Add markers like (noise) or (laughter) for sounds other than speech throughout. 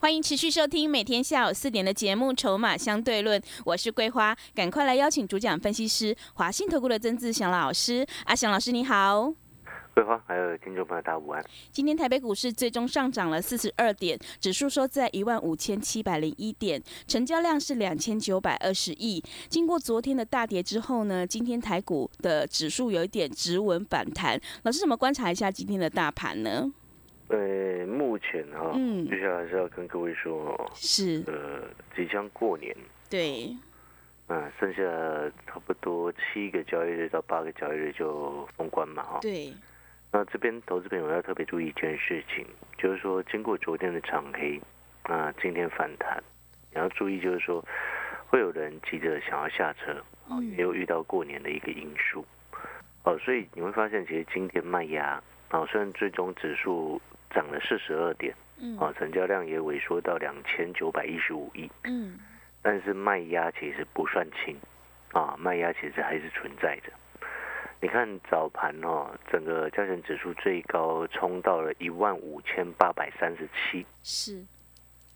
欢迎持续收听每天下午四点的节目《筹码相对论》，我是桂花，赶快来邀请主讲分析师华信投顾的曾志祥老师。阿祥老师你好，桂花还有听众朋友大家午安。今天台北股市最终上涨了四十二点，指数收在一万五千七百零一点，成交量是两千九百二十亿。经过昨天的大跌之后呢，今天台股的指数有一点止稳反弹。老师怎么观察一下今天的大盘呢？呃，目前哈，嗯。接下来是要跟各位说哦，是，呃，即将过年，对，啊，剩下差不多七个交易日到八个交易日就封关嘛，哈。对，那这边投资朋友要特别注意一件事情，就是说经过昨天的长黑，那今天反弹，你要注意，就是说会有人急着想要下车，也有遇到过年的一个因素，哦，所以你会发现，其实今天卖压，啊，虽然最终指数涨了四十二点，嗯啊，成交量也萎缩到两千九百一十五亿，嗯，但是卖压其实不算轻，啊，卖压其实还是存在的。你看早盘哦，整个加权指数最高冲到了一万五千八百三十七是，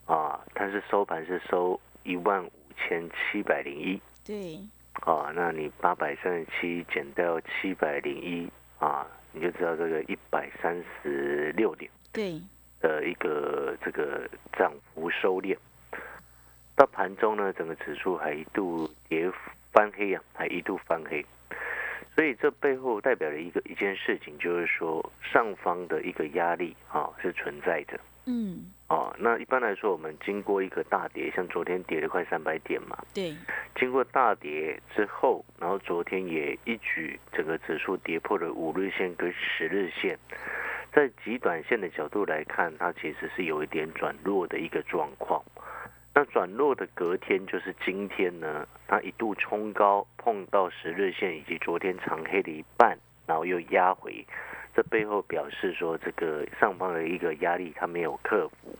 啊，但是收盘是收一万五千七百零一对，啊，那你八百三十七减掉七百零一啊，你就知道这个一百三十六点。对，的一个这个涨幅收敛。到盘中呢，整个指数还一度跌翻黑啊，还一度翻黑。所以这背后代表了一个一件事情，就是说上方的一个压力啊是存在的嗯，啊。那一般来说，我们经过一个大跌，像昨天跌了快三百点嘛，对，经过大跌之后，然后昨天也一举整个指数跌破了五日线跟十日线，在极短线的角度来看，它其实是有一点转弱的一个状况。那转弱的隔天就是今天呢，它一度冲高碰到十日线以及昨天长黑的一半，然后又压回，这背后表示说这个上方的一个压力它没有克服。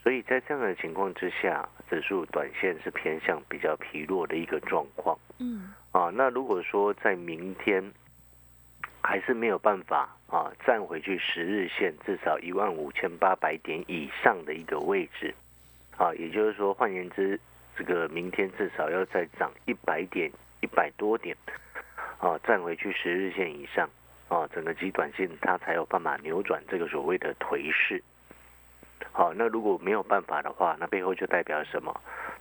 所以在这样的情况之下，指数短线是偏向比较疲弱的一个状况嗯，啊。那如果说在明天还是没有办法啊站回去十日线至少一万五千八百点以上的一个位置啊，也就是说，换言之，这个明天至少要再涨一百点、一百多点啊，站回去十日线以上啊，整个极短线它才有办法扭转这个所谓的颓势。好，那如果没有办法的话，那背后就代表什么？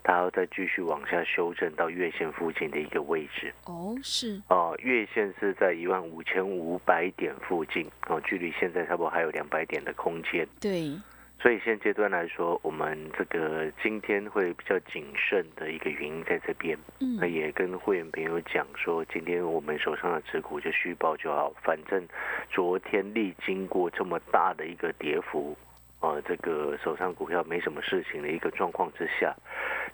它要再继续往下修正到月线附近的一个位置。哦，是，哦，月线是在一万五千五百点附近，哦，距离现在差不多还有两百点的空间。对，所以现阶段来说，我们这个今天会比较谨慎的一个原因在这边。嗯那，也跟会员朋友讲说，今天我们手上的持股就虚报就好，反正昨天历经过这么大的一个跌幅，呃，这个手上股票没什么事情的一个状况之下，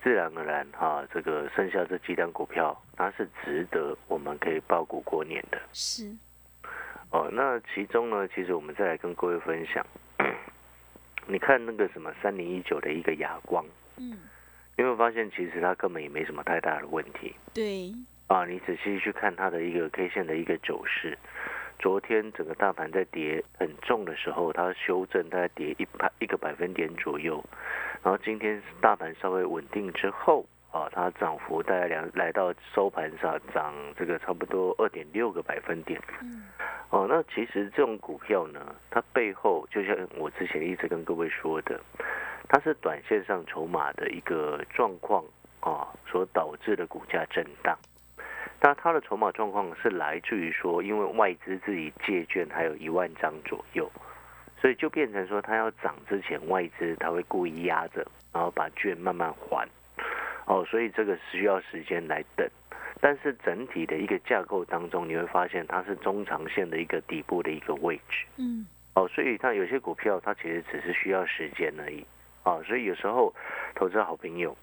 自然而然哈、这个剩下这几档股票，它是值得我们可以报股过年的。是，哦，那其中呢，其实我们再来跟各位分享，(clears throat) 你看那个什么三零一九的一个哑光，嗯，你会发现其实它根本也没什么太大的问题对，啊。你仔细去看它的一个 K 线的一个走势，昨天整个大盘在跌很重的时候，它修正大概跌一百一个百分点左右，然后今天大盘稍微稳定之后。啊，它涨幅大概两来到收盘上涨这个差不多二点六个百分点，嗯，哦，那其实这种股票呢，它背后就像我之前一直跟各位说的，它是短线上筹码的一个状况啊，所导致的股价震荡。那它的筹码状况是来自于说，因为外资自己借券还有一万张左右，所以就变成说，它要涨之前，外资它会故意压着，然后把券慢慢还。哦，所以这个需要时间来等。但是整体的一个架构当中，你会发现它是中长线的一个底部的一个位置。嗯，哦，所以它有些股票它其实只是需要时间而已。啊，所以有时候投资好朋友，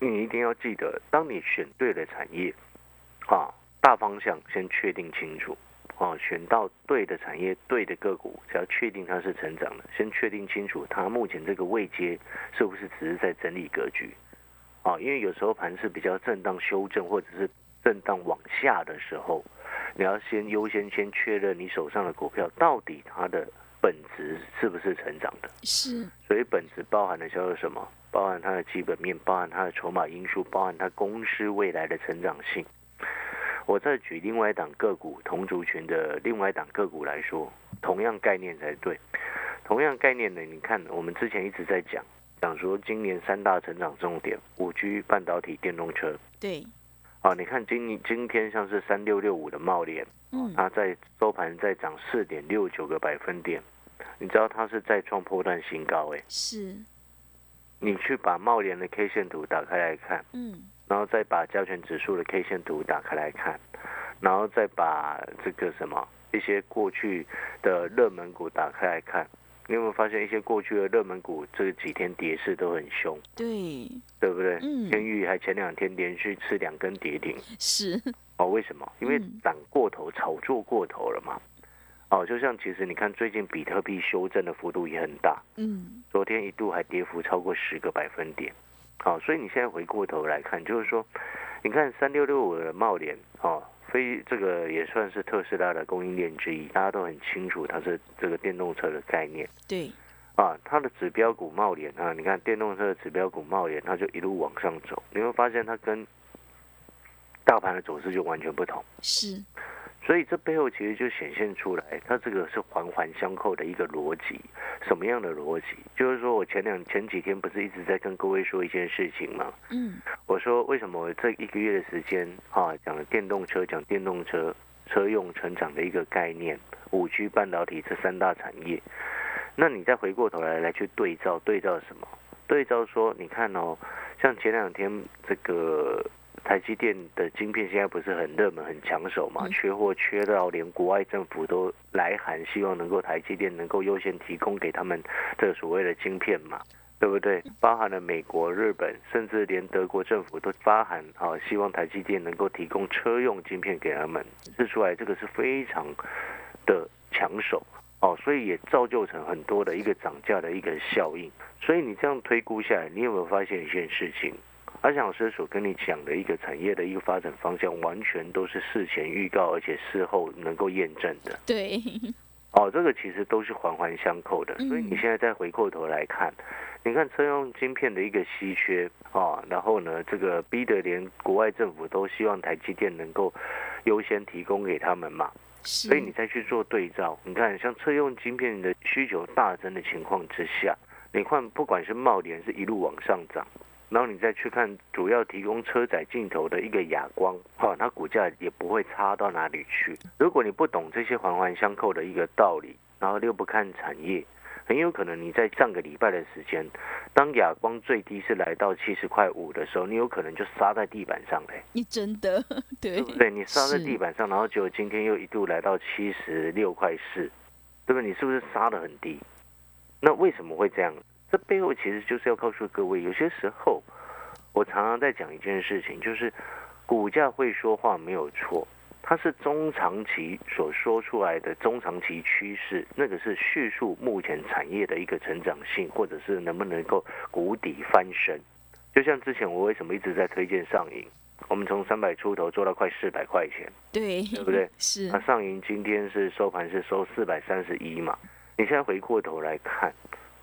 你一定要记得，当你选对了产业，啊，大方向先确定清楚，啊，选到对的产业、对的个股，只要确定它是成长的，先确定清楚它目前这个位阶是不是只是在整理格局，啊，因为有时候盘是比较震荡修正或者是震荡往下的时候，你要先优先先确认你手上的股票到底它的本质是不是成长的，是，所以本质包含的叫做什么？包含它的基本面，包含它的筹码因素，包含它公司未来的成长性。我再举另外一档个股同族群的另外一档个股来说，同样概念才对。同样概念呢，你看我们之前一直在讲，讲说今年三大成长重点：五 G、半导体、电动车。对，啊，你看今今天像是三六六五的茂联，嗯，它在收盘再涨四点六九个百分点，你知道它是再创破断新高哎。是，你去把茂联的 K 线图打开来看，嗯，然后再把加权指数的 K 线图打开来看，然后再把这个什么一些过去的热门股打开来看，你有没有发现一些过去的热门股这几天跌势都很凶，对，对不对？嗯天宇还前两天连续吃两根跌停，是，哦，为什么？因为嗯涨过头、炒作过头了嘛。哦，就像其实你看最近比特币修正的幅度也很大，嗯，昨天一度还跌幅超过十个百分点。好、所以你现在回过头来看，就是说，你看三六六五的茂联，哦，非这个也算是特斯拉的供应链之一，大家都很清楚它是这个电动车的概念对，啊。它的指标股茂联啊，你看电动车的指标股茂联，它就一路往上走，你会发现它跟大盘的走势就完全不同。是，所以这背后其实就显现出来，它这个是环环相扣的一个逻辑。什么样的逻辑？就是说我前两前几天不是一直在跟各位说一件事情吗？嗯，我说为什么我这一个月的时间啊，讲了电动车，讲电动车车用成长的一个概念，五 G 半导体这三大产业。那你再回过头来来去对照，对照什么？对照说，你看哦，像前两天这个台积电的晶片现在不是很热门、很抢手嘛，嗯缺货缺到连国外政府都来函，希望能够台积电能够优先提供给他们这个所谓的晶片嘛。对不对？包含了美国、日本，甚至连德国政府都发函啊，希望台积电能够提供车用晶片给他们，试出来这个是非常的抢手哦，所以也造就成很多的一个涨价的一个效应。所以你这样推估下来，你有没有发现一件事情？阿翔老师所跟你讲的一个产业的一个发展方向，完全都是事前预告，而且事后能够验证的。对，哦，这个其实都是环环相扣的，所以你嗯现在再回过头来看，你看车用晶片的一个稀缺啊，然后呢，这个逼得连国外政府都希望台积电能够优先提供给他们嘛，所以你再去做对照，你看像车用晶片的需求大增的情况之下，你看不管是茂联是一路往上涨。然后你再去看主要提供车载镜头的一个哑光，哈、它股价也不会差到哪里去。如果你不懂这些环环相扣的一个道理，然后又不看产业，很有可能你在上个礼拜的时间，当哑光最低是来到七十块五的时候，你有可能就杀在地板上嘞、你真的 (laughs) 对对不对？你杀在地板上，然后结果今天又一度来到七十六块四，对不对？你是不是杀的很低？那为什么会这样？这背后其实就是要告诉各位，有些时候我常常在讲一件事情，就是股价会说话没有错，它是中长期所说出来的中长期趋势，那个是叙述目前产业的一个成长性，或者是能不能够谷底翻身。就像之前我为什么一直在推荐上影，我们从三百出头做到快四百块钱，对，对不对？(laughs) 是那上银今天是收盘是收四百三十一嘛？你现在回过头来看，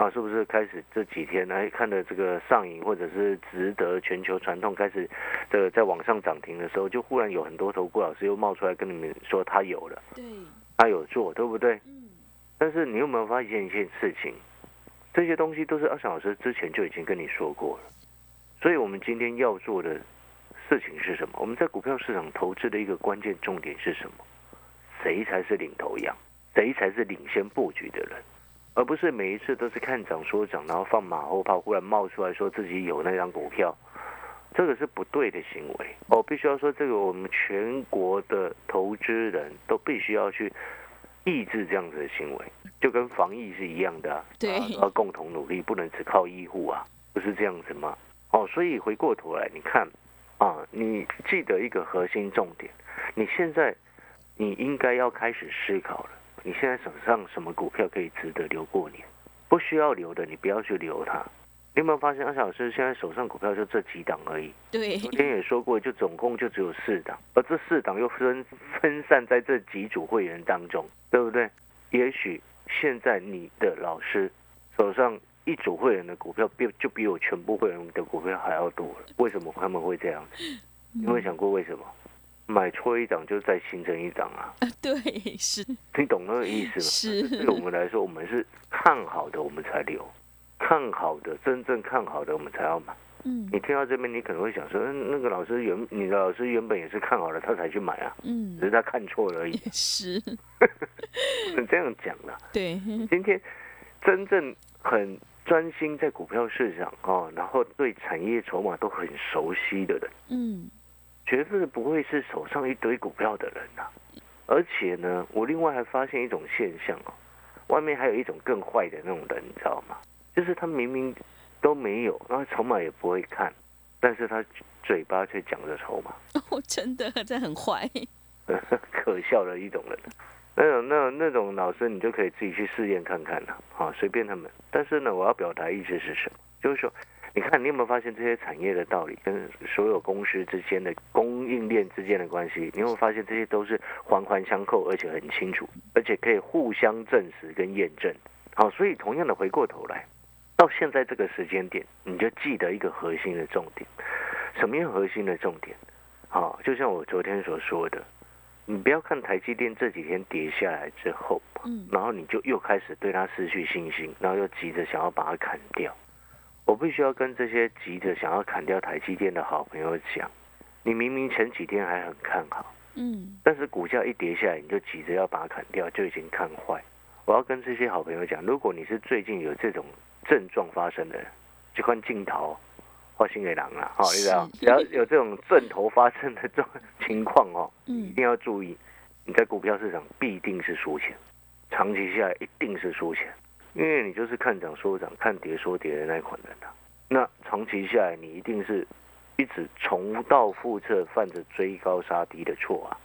啊，是不是开始这几天来看的这个上影或者是值得全球传统开始的在往上涨停的时候，就忽然有很多投顾老师又冒出来跟你们说他有了，对，他有做，对不对？嗯，但是你有没有发现一件事情？这些东西都是阿翔老师之前就已经跟你说过了。所以我们今天要做的事情是什么？我们在股票市场投资的一个关键重点是什么？谁才是领头羊？谁才是领先布局的人？而不是每一次都是看涨说涨，然后放马后炮，忽然冒出来说自己有那张股票，这个是不对的行为。我必须要说，这个我们全国的投资人都必须要去抑制这样子的行为，就跟防疫是一样的、啊，对啊要共同努力，不能只靠医护啊，不是这样子吗？哦，所以回过头来，你看啊，你记得一个核心重点，你现在你应该要开始思考了。你现在手上什么股票可以值得留过年？不需要留的，你不要去留它。你有没有发现，阿小老师现在手上股票就这几档而已？对，昨天也说过，就总共就只有四档，而这四档又分分散在这几组会员当中，对不对？也许现在你的老师手上一组会员的股票，比就比我全部会员的股票还要多了。为什么他们会这样？你有没有想过为什么？买错一档就再形成一档啊？对，是。你懂那个意思吗？是，对我们来说，我们是看好的，我们才留；看好的，真正看好的，我们才要买。嗯。你听到这边，你可能会想说，嗯那个老师原你的老师原本也是看好了，他才去买啊，嗯。只，是他看错了而已。也，(laughs) 是，不 (laughs) 能这样讲的。对，今天真正很专心在股票市场哦，然后对产业筹码都很熟悉的人，嗯绝对不会是手上一堆股票的人呐、而且呢，我另外还发现一种现象哦，外面还有一种更坏的那种人，你知道吗？就是他明明都没有，然后筹码也不会看，但是他嘴巴却讲着筹码，(laughs) 哦，真的，这很坏，(laughs) 可笑的一种人。那种那种那种老师，你就可以自己去试验看看了，啊，随便他们。但是呢，我要表达意思是什么？就是说，你看你有没有发现这些产业的道理跟所有公司之间的供应链之间的关系？你有没有发现这些都是环环相扣，而且很清楚，而且可以互相证实跟验证。好，所以同样的回过头来，到现在这个时间点，你就记得一个核心的重点。什么样核心的重点？好，就像我昨天所说的，你不要看台积电这几天跌下来之后，嗯然后你就又开始对它失去信心，然后又急着想要把它砍掉。我必须要跟这些急着想要砍掉台积电的好朋友讲，你明明前几天还很看好，嗯。但是股价一跌下来，你就急着要把它砍掉，就已经看坏。我要跟这些好朋友讲，如果你是最近有这种症状发生的人，就看镜头花心给狼了，哦，你知道，是只要有这种症头发生的这种情况哦，嗯一嗯定要注意，你在股票市场必定是输钱，长期下来一定是输钱，因为你就是看涨说涨，看跌说跌的那一款人啊。那长期下来，你一定是一直重蹈覆辙，犯着追高杀低的错啊，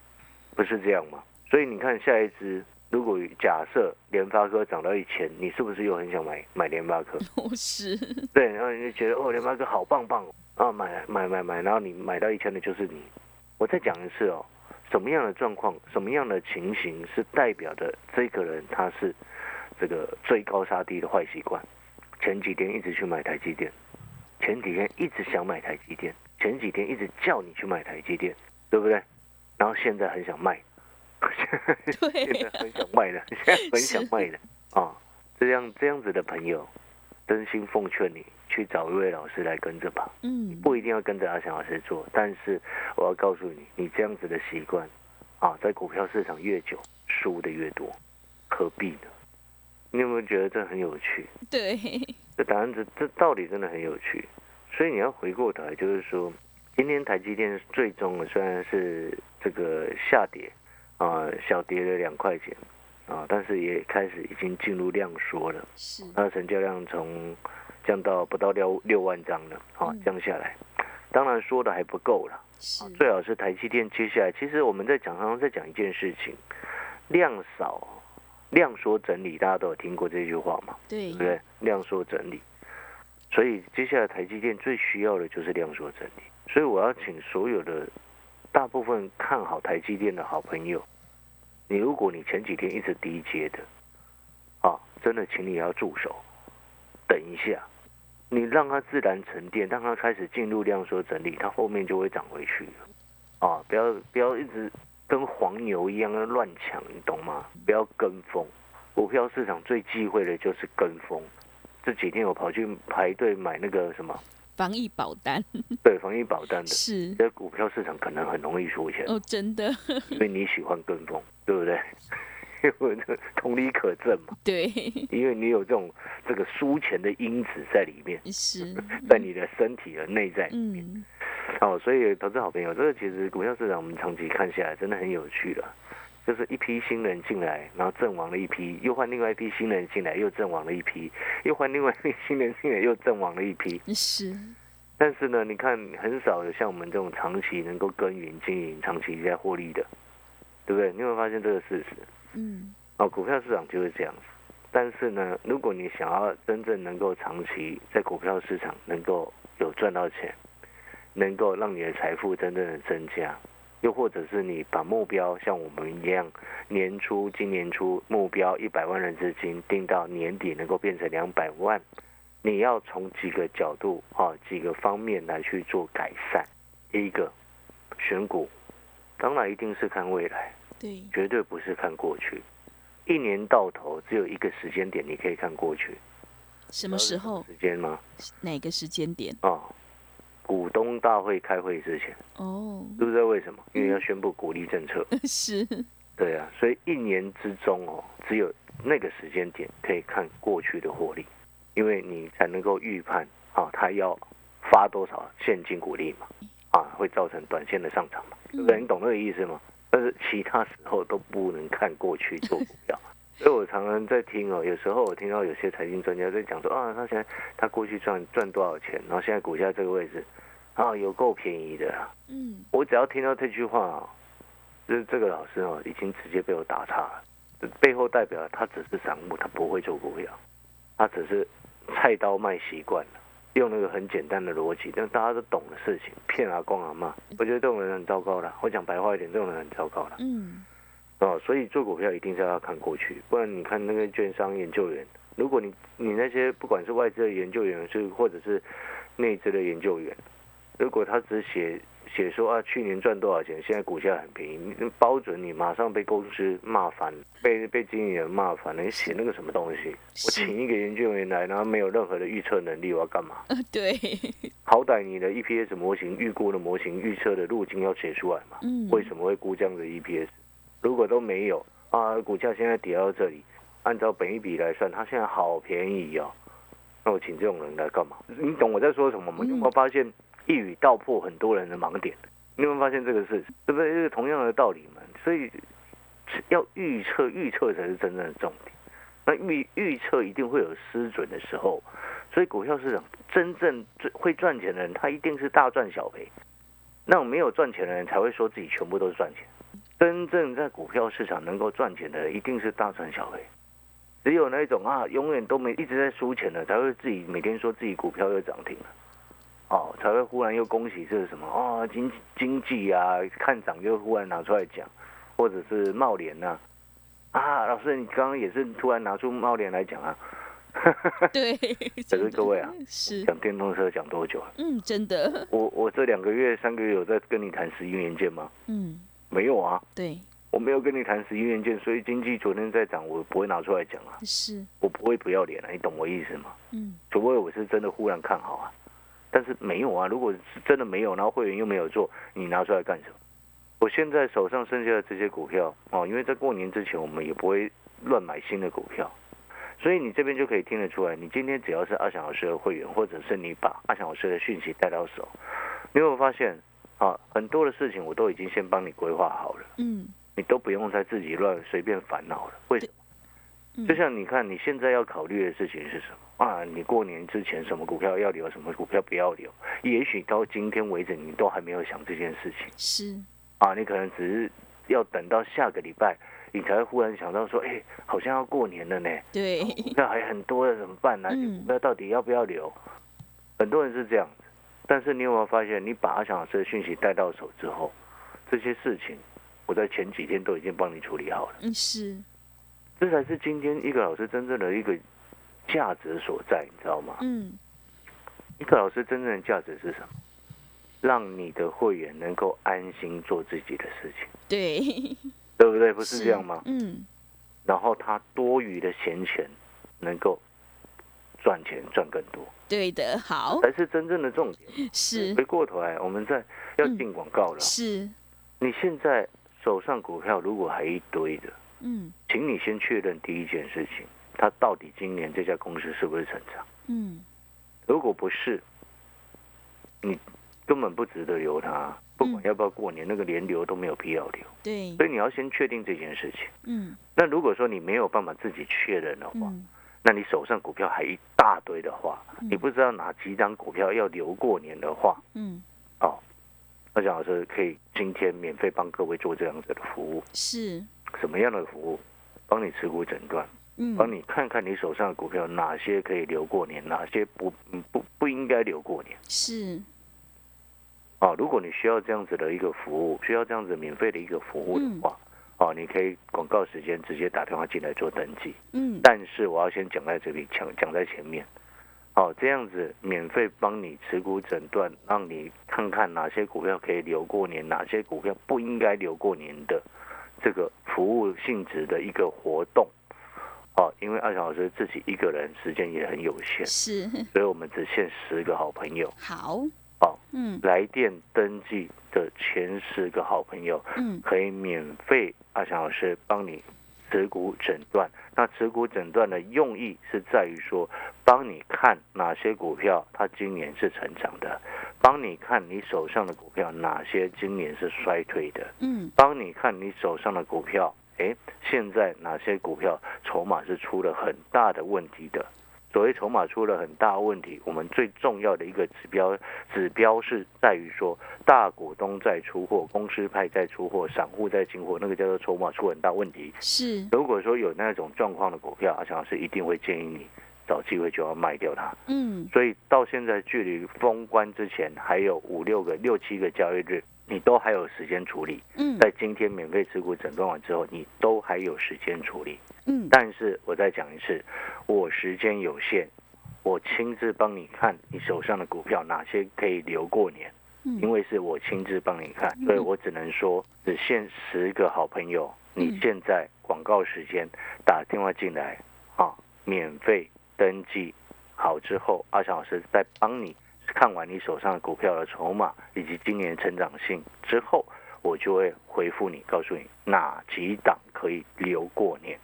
不是这样吗？所以你看下一支，如果假设联发科涨到一千，你是不是又很想买买联发科？我 (laughs) 是，对，然后你就觉得哦，联发科好棒棒哦，啊，买买买买，然后你买到一千的就是你。我再讲一次哦，什么样的状况，什么样的情形是代表着这个人他是这个追高杀低的坏习惯？前几天一直去买台积电，前几天一直想买台积电，前几天一直叫你去买台积电，对不对？然后现在很想卖，现在，很想卖了，现在很想卖了 (laughs) 啊！这样这样子的朋友，真心奉劝你去找一位老师来跟着吧，嗯不一定要跟着阿翔老师做，但是我要告诉你，你这样子的习惯啊，在股票市场越久，输的越多，何必呢？你有没有觉得这很有趣？(laughs) 对，这答案这这道理真的很有趣，所以你要回过头来，就是说，今天台积电最终呢虽然是这个下跌，啊、小跌了两块钱，啊，但是也开始已经进入量缩了，是，它的成交量从降到不到六六万张了，啊嗯，降下来，当然说的还不够了，是，最好是台积电接下来，其实我们在讲，常常在讲一件事情，量少。量缩整理，大家都有听过这句话嘛？对对不，对？量缩整理，所以接下来台积电最需要的就是量缩整理。所以我要请所有的大部分看好台积电的好朋友，你如果你前几天一直低接的，啊，真的请你要住手，等一下，你让它自然沉淀，让它开始进入量缩整理，它后面就会涨回去了。啊，不要不要一直跟黄牛一样的乱抢，你懂吗？不要跟风。股票市场最忌讳的就是跟风。这几天我跑去排队买那个什么，防疫保单对防疫保单的，是，在股票市场可能很容易输钱，哦，真的，因为你喜欢跟风，对不对？因为这同理可证嘛，对，因为你有这种这个输钱的因子在里面，是，(laughs) 在你的身体的内在里面。嗯，(laughs) 哦，所以投资好朋友，这个其实股票市场我们长期看下来真的很有趣了。就是一批新人进来，然后阵亡了一批，又换另外一批新人进来，又阵亡了一批，又换另外一批新人进来，又阵亡了一批。是，但是呢，你看很少有像我们这种长期能够耕耘经营、长期在获利的，对不对？你有没有发现这个事实？嗯，哦，股票市场就是这样子。但是呢，如果你想要真正能够长期在股票市场能够有赚到钱，能够让你的财富真正的增加，又或者是你把目标像我们一样，年初今年初目标一百万的资金定到年底能够变成两百万，你要从几个角度啊几个方面来去做改善。第一个，选股，当然一定是看未来，对，绝对不是看过去。一年到头只有一个时间点，你可以看过去。什么时候？时间吗？哪个时间点？哦，股东大会开会之前，哦，知不知道为什么？因为要宣布鼓励政策。(laughs) 是，对啊，所以一年之中哦，只有那个时间点可以看过去的获利，因为你才能够预判啊，他要发多少现金股利嘛，啊，会造成短线的上涨嘛，对不对？你懂那个意思吗？但是其他时候都不能看过去做股票，所以我常常在听哦，有时候我听到有些财经专家在讲说啊，他现在他过去赚赚多少钱，然后现在股价这个位置啊，有够便宜的。嗯，我只要听到这句话哦，就是这个老师哦，已经直接被我打岔了。背后代表他只是散户，他不会做股票，他只是菜刀卖习惯了。用那个很简单的逻辑，但大家都懂的事情，骗阿公阿妈，我觉得这种人很糟糕的。我讲白话一点，这种人很糟糕的。嗯，哦，所以做股票一定是要看过去，不然你看那个券商研究员，如果你你那些不管是外资的研究员，是或者是内资的研究员，如果他只写写说啊去年赚多少钱，现在股价很便宜，你包准你马上被公司骂翻，被被经理人骂翻了。你写那个什么东西？我请一个研究员来，然后没有任何的预测能力，我要干嘛？呃，对，好歹你的 EPS 模型、预估的模型、预测的路径要写出来嘛？嗯，为什么会估这样的 EPS？如果都没有啊，股价现在跌到这里，按照本一比来算，它现在好便宜哦。那我请这种人来干嘛？你懂我在说什么吗？嗯你有没有发现一语道破很多人的盲点？你有没有发现这个事？对不对？这个同样的道理嘛。所以要预测，预测才是真正的重点。那预预测一定会有失准的时候，所以股票市场真正最会赚钱的人，他一定是大赚小赔。那种没有赚钱的人才会说自己全部都是赚钱。真正在股票市场能够赚钱的，一定是大赚小赔。只有那种啊，永远都没一直在输钱的，才会自己每天说自己股票又涨停了，哦，才会忽然又恭喜这是什么哦，经经济啊看涨又忽然拿出来讲，或者是茂联呐、啊，老师你刚刚也是突然拿出茂联来讲啊，(laughs) 对，可是各位啊，是，讲电动车讲多久了？嗯，真的，我我这两个月三个月有在跟你谈十一元件吗？嗯，没有啊，对，我没有跟你谈十一元件，所以经济昨天在涨，我不会拿出来讲啊，是，我不会不要脸啊，你懂我意思吗？嗯，除非我是真的忽然看好啊，但是没有啊，如果是真的没有，然后会员又没有做，你拿出来干什么？我现在手上剩下的这些股票哦，因为在过年之前我们也不会乱买新的股票，所以你这边就可以听得出来，你今天只要是阿翔老师的会员，或者是你把阿翔老师的讯息带到手，你有没有发现啊？很多的事情我都已经先帮你规划好了。嗯，你都不用再自己乱随便烦恼了。为什么？嗯就像你看，你现在要考虑的事情是什么啊？你过年之前什么股票要留，什么股票不要留？也许到今天为止，你都还没有想这件事情是，啊！你可能只是要等到下个礼拜，你才会忽然想到说，哎，好像要过年了呢，对，那还很多的，怎么办呢、嗯股票到底要不要留？很多人是这样子，但是你有没有发现，你把阿翔老师的讯息带到手之后，这些事情我在前几天都已经帮你处理好了。嗯，是，这才是今天一个老师真正的一个价值所在，你知道吗？嗯，一个老师真正的价值是什么？让你的会员能够安心做自己的事情，对，对不对？不是这样吗？嗯，然后他多余的闲钱能够赚钱赚更多，对的，好，才是真正的重点。是，回过头来，我们在要进广告了。是，你现在手上股票如果还一堆的，嗯，请你先确认第一件事情，它到底今年这家公司是不是成长？嗯，如果不是，你根本不值得留它。不管要不要过年，那个连留都没有必要留。对，所以你要先确定这件事情。嗯，那如果说你没有办法自己确认的话，嗯，那你手上股票还一大堆的话，嗯你不知道哪几张股票要留过年的话，嗯，哦，那蒋老师可以今天免费帮各位做这样子的服务。是，什么样的服务？帮你持股诊断，嗯，帮你看看你手上的股票哪些可以留过年，哪些不嗯不不应该留过年。是，啊，如果你需要这样子的一个服务，需要这样子免费的一个服务的话，哦、你可以广告时间直接打电话进来做登记。嗯，但是我要先讲在这里，讲讲在前面。哦、这样子免费帮你持股诊断，让你看看哪些股票可以留过年，哪些股票不应该留过年的这个服务性质的一个活动。哦，因为阿强老师自己一个人时间也很有限，是，所以我们只限十个好朋友。好，好，嗯来电登记的前十个好朋友，嗯，可以免费阿翔老师帮你持股诊断。那持股诊断的用意是在于说，帮你看哪些股票它今年是成长的，帮你看你手上的股票哪些今年是衰退的，嗯，帮你看你手上的股票，诶，现在哪些股票筹码是出了很大的问题的。所谓筹码出了很大问题，我们最重要的一个指标指标是在于说，大股东在出货，公司派在出货，散户在进货，那个叫做筹码出很大问题。是，如果说有那种状况的股票，阿强老师一定会建议你找机会就要卖掉它。嗯，所以到现在距离封关之前还有五六个、六七个交易日，你都还有时间处理。嗯，在今天免费持股诊断完之后，你都还有时间处理。嗯，但是我再讲一次，我时间有限，我亲自帮你看你手上的股票哪些可以留过年，嗯因为是我亲自帮你看，所以我只能说只限十个好朋友。你嗯现在广告时间打电话进来啊，免费登记好之后，阿强老师再帮你看完你手上的股票的筹码以及今年成长性之后，我就会回复你，告诉你哪几档可以留过年。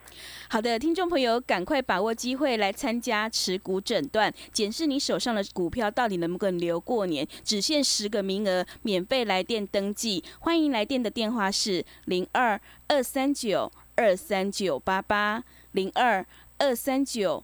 好的，听众朋友，赶快把握机会来参加持股诊断，检视你手上的股票到底能不能留过年，只限十个名额，免费来电登记。欢迎来电的电话是零二二三九二三九八八零二二三九。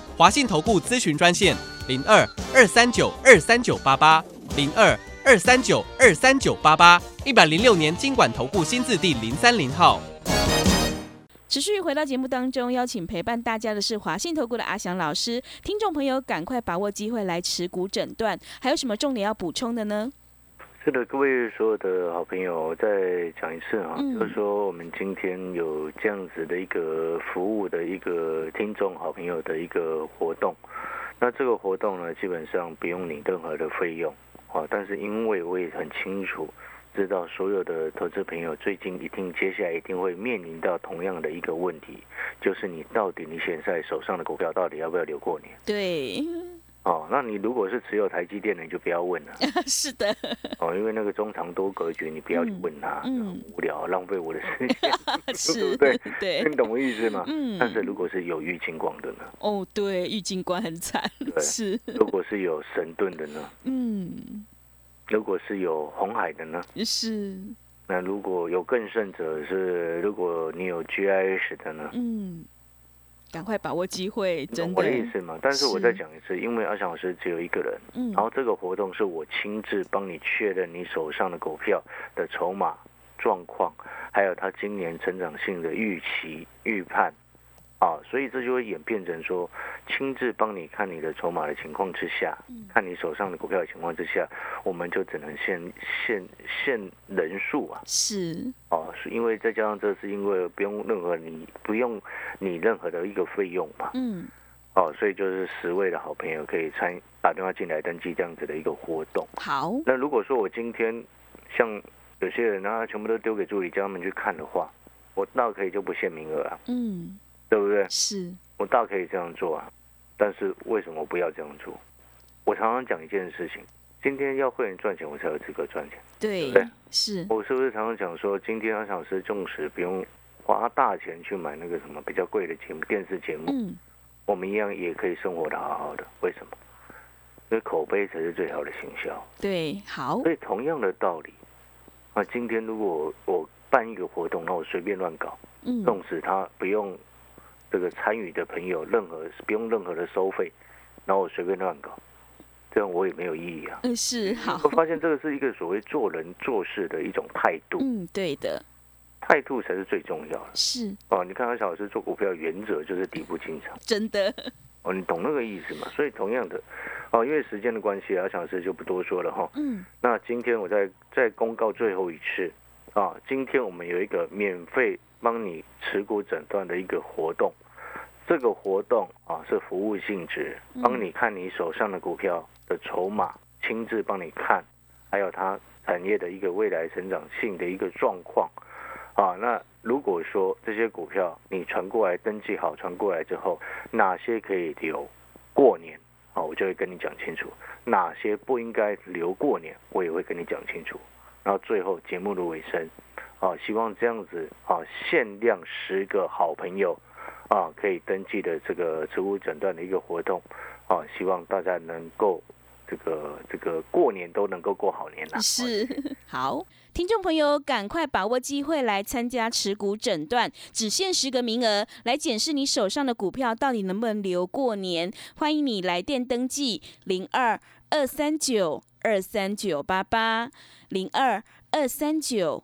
华信投顾咨询专线零二二三九二三九八八零二二三九二三九八八，一百零六年经管投顾新字第零三零号。持续回到节目当中，邀请陪伴大家的是华信投顾的阿翔老师。听众朋友，赶快把握机会来持股诊断。还有什么重点要补充的呢？是的，各位所有的好朋友，再讲一次啊，嗯就是说我们今天有这样子的一个服务的一个听众好朋友的一个活动。那这个活动呢，基本上不用你任何的费用啊，但是因为我也很清楚。知道所有的投资朋友最近一定接下来一定会面临到同样的一个问题，就是你到底你现在手上的股票到底要不要留过年？对，哦，那你如果是持有台积电的，你就不要问了 (laughs) 是的，哦，因为那个中长多格局，你不要去问他，无聊，浪费我的时间，(laughs) (laughs) 对是不对？对，你懂我意思吗？嗯但是如果是有郁金光的呢？哦，对，郁金光很惨，对是，如果是有神盾的呢？嗯，如果是有红海的呢？是，那如果有更甚者是，如果你有 GIS 的呢？嗯，赶快把握机会，真的。我的意，思嘛？但是我再讲一次，因为阿翔老师只有一个人，嗯。然后这个活动是我亲自帮你确认你手上的股票的筹码状况，还有它今年成长性的预期预判，啊，所以这就会演变成说，亲自帮你看你的筹码的情况之下，嗯。看你手上的股票的情况之下，我们就只能限限限人数啊，是，哦，是因为再加上这是因为不用任何你不用你任何的一个费用嘛，嗯，哦，所以就是十位的好朋友可以参打电话进来登记这样子的一个活动。好，那如果说我今天像有些人啊，全部都丢给助理叫他们去看的话，我那可以就不限名额啊，嗯，对不对？是，我大可以这样做啊。但是为什么不要这样做？我常常讲一件事情：今天要会员赚钱，我才有资格赚钱。对对，是，我是不是常常讲说，今天阿小时重视不用花大钱去买那个什么比较贵的节目、电视节目，嗯，我们一样也可以生活的好好的。为什么？因为口碑才是最好的行销。对，好，所以同样的道理，那，今天如果我我办一个活动，那我随便乱搞，嗯，纵使他不用这个参与的朋友任何不用任何的收费，然后我随便乱搞，这样我也没有意义啊。嗯，是，好，我发现这个是一个所谓做人做事的一种态度，嗯，对的，态度才是最重要的是哦。你看阿小老师做股票原则就是底部进场真的，哦，你懂那个意思吗？所以同样的哦，因为时间的关系，阿小老师就不多说了哈。嗯，那今天我再再公告最后一次啊，今天我们有一个免费帮你持股诊断的一个活动，这个活动啊是服务性质，帮你看你手上的股票的筹码，亲自帮你看，还有它产业的一个未来成长性的一个状况啊。那如果说这些股票你传过来登记好，传过来之后，哪些可以留过年啊，我就会跟你讲清楚。哪些不应该留过年，我也会跟你讲清楚。然后最后节目的尾声，啊，希望这样子啊，限量十个好朋友啊，可以登记的这个植物诊断的一个活动啊，希望大家能够这个这个过年都能够过好年啦。是 (laughs) 好，听众朋友，赶快把握机会来参加持股诊断，只限十个名额，来检视你手上的股票到底能不能留过年。欢迎你来电登记零二二三九二三九八八零二二三九